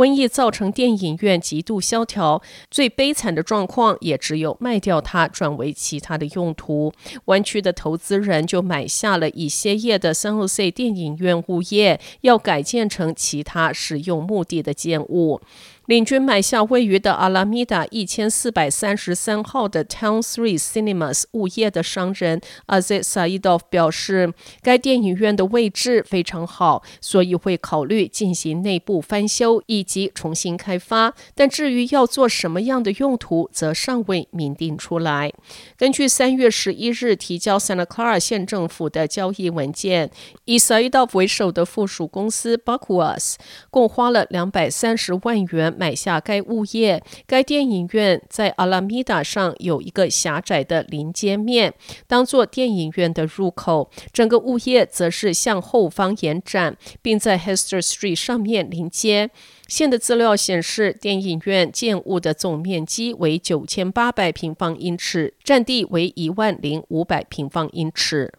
瘟疫造成电影院极度萧条，最悲惨的状况也只有卖掉它，转为其他的用途。湾区的投资人就买下了已歇业的 San Jose 电影院物业，要改建成其他使用目的的建物。领军买下位于的阿拉米达一千四百三十三号的 Town Three Cinemas 物业的商人 Aziz Saidov 表示，该电影院的位置非常好，所以会考虑进行内部翻修以及重新开发。但至于要做什么样的用途，则尚未明定出来。根据三月十一日提交 Santa Clara 县政府的交易文件，以 Saidov 为首的附属公司 Bakuas 共花了两百三十万元。买下该物业，该电影院在阿拉米达上有一个狭窄的临街面，当做电影院的入口。整个物业则是向后方延展，并在 Hester Street 上面临街。现的资料显示，电影院建物的总面积为九千八百平方英尺，占地为一万零五百平方英尺。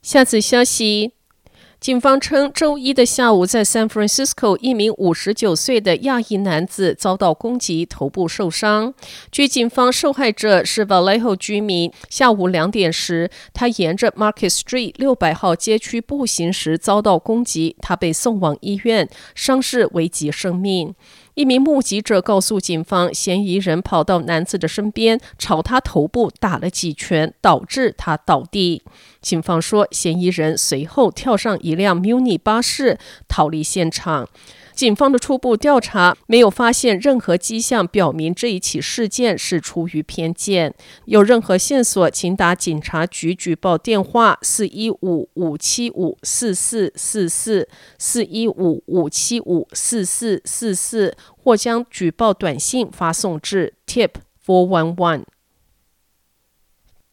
下次消息。警方称，周一的下午，在 San Francisco，一名五十九岁的亚裔男子遭到攻击，头部受伤。据警方，受害者是 Vallejo 居民。下午两点时，他沿着 Market Street 六百号街区步行时遭到攻击，他被送往医院，伤势危及生命。一名目击者告诉警方，嫌疑人跑到男子的身边，朝他头部打了几拳，导致他倒地。警方说，嫌疑人随后跳上一辆 Mini 巴士，逃离现场。警方的初步调查没有发现任何迹象表明这一起事件是出于偏见。有任何线索，请打警察局举报电话：四一五五七五四四四四四一五五七五四四四四，或将举报短信发送至 tip four one one。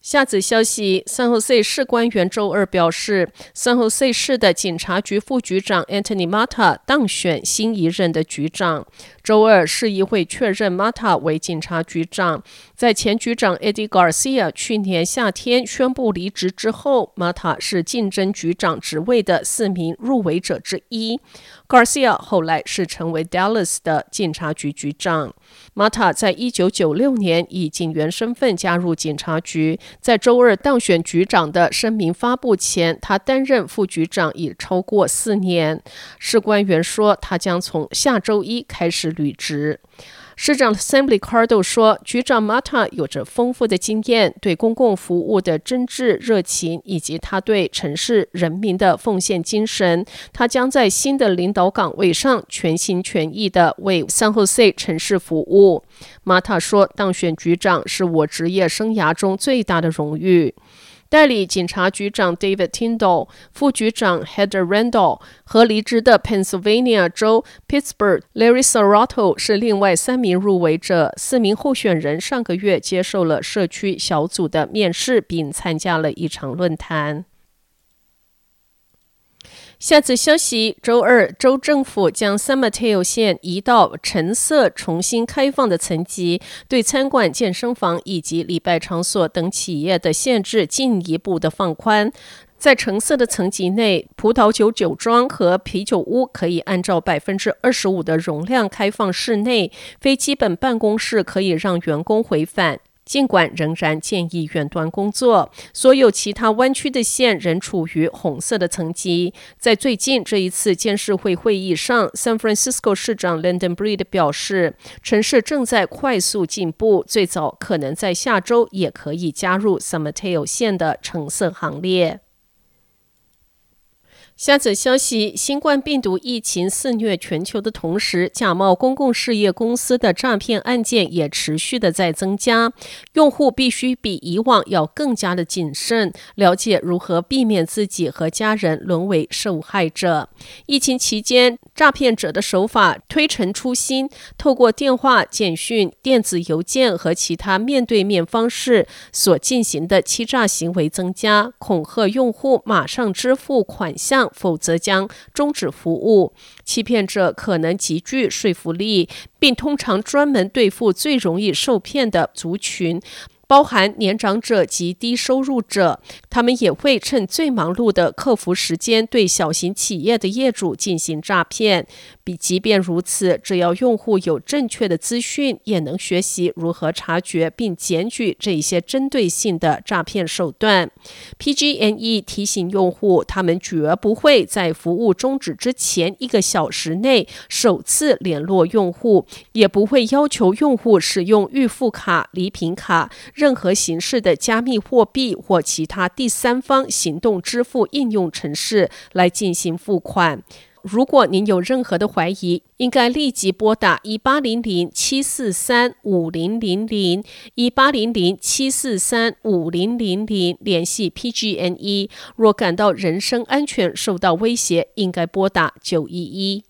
下子消息，San Jose 市官员周二表示，San Jose 市的警察局副局长 Anthony Mata 当选新一任的局长。周二，市议会确认 Mata 为警察局长。在前局长 Eddie Garcia 去年夏天宣布离职之后，Mata 是竞争局长职位的四名入围者之一。Garcia 后来是成为 Dallas 的警察局局长。Mata 在一九九六年以警员身份加入警察局，在周二当选局长的声明发布前，他担任副局长已超过四年。市官员说，他将从下周一开始履职。市长 Sam l i c a r d o 说，局长 Mata 有着丰富的经验、对公共服务的真挚热情，以及他对城市人民的奉献精神。他将在新的领导岗位上全心全意地为 San Jose 城市服务。Mata 说，当选局长是我职业生涯中最大的荣誉。代理警察局长 David Tyndall、副局长 Heather Randall 和离职的 Pennsylvania 州 Pittsburgh Larry Serrato 是另外三名入围者。四名候选人上个月接受了社区小组的面试，并参加了一场论坛。下次消息，周二，州政府将 San Mateo 线移到橙色重新开放的层级，对餐馆、健身房以及礼拜场所等企业的限制进一步的放宽。在橙色的层级内，葡萄酒酒庄和啤酒屋可以按照百分之二十五的容量开放室内，非基本办公室可以让员工回返。尽管仍然建议远端工作，所有其他弯曲的线仍处于红色的层级。在最近这一次监事会会议上，San Francisco 市长 London Breed 表示，城市正在快速进步，最早可能在下周也可以加入 San Mateo 线的橙色行列。下则消息：新冠病毒疫情肆虐全球的同时，假冒公共事业公司的诈骗案件也持续的在增加。用户必须比以往要更加的谨慎，了解如何避免自己和家人沦为受害者。疫情期间，诈骗者的手法推陈出新，透过电话、简讯、电子邮件和其他面对面方式所进行的欺诈行为增加，恐吓用户马上支付款项。否则将终止服务。欺骗者可能极具说服力，并通常专门对付最容易受骗的族群。包含年长者及低收入者，他们也会趁最忙碌的客服时间对小型企业的业主进行诈骗。比即便如此，只要用户有正确的资讯，也能学习如何察觉并检举这一些针对性的诈骗手段。PG&E 提醒用户，他们绝不会在服务终止之前一个小时内首次联络用户，也不会要求用户使用预付卡、礼品卡。任何形式的加密货币或其他第三方行动支付应用程式来进行付款。如果您有任何的怀疑，应该立即拨打一八零零七四三五零零零一八零零七四三五零零零联系 PG&E。若感到人身安全受到威胁，应该拨打九一一。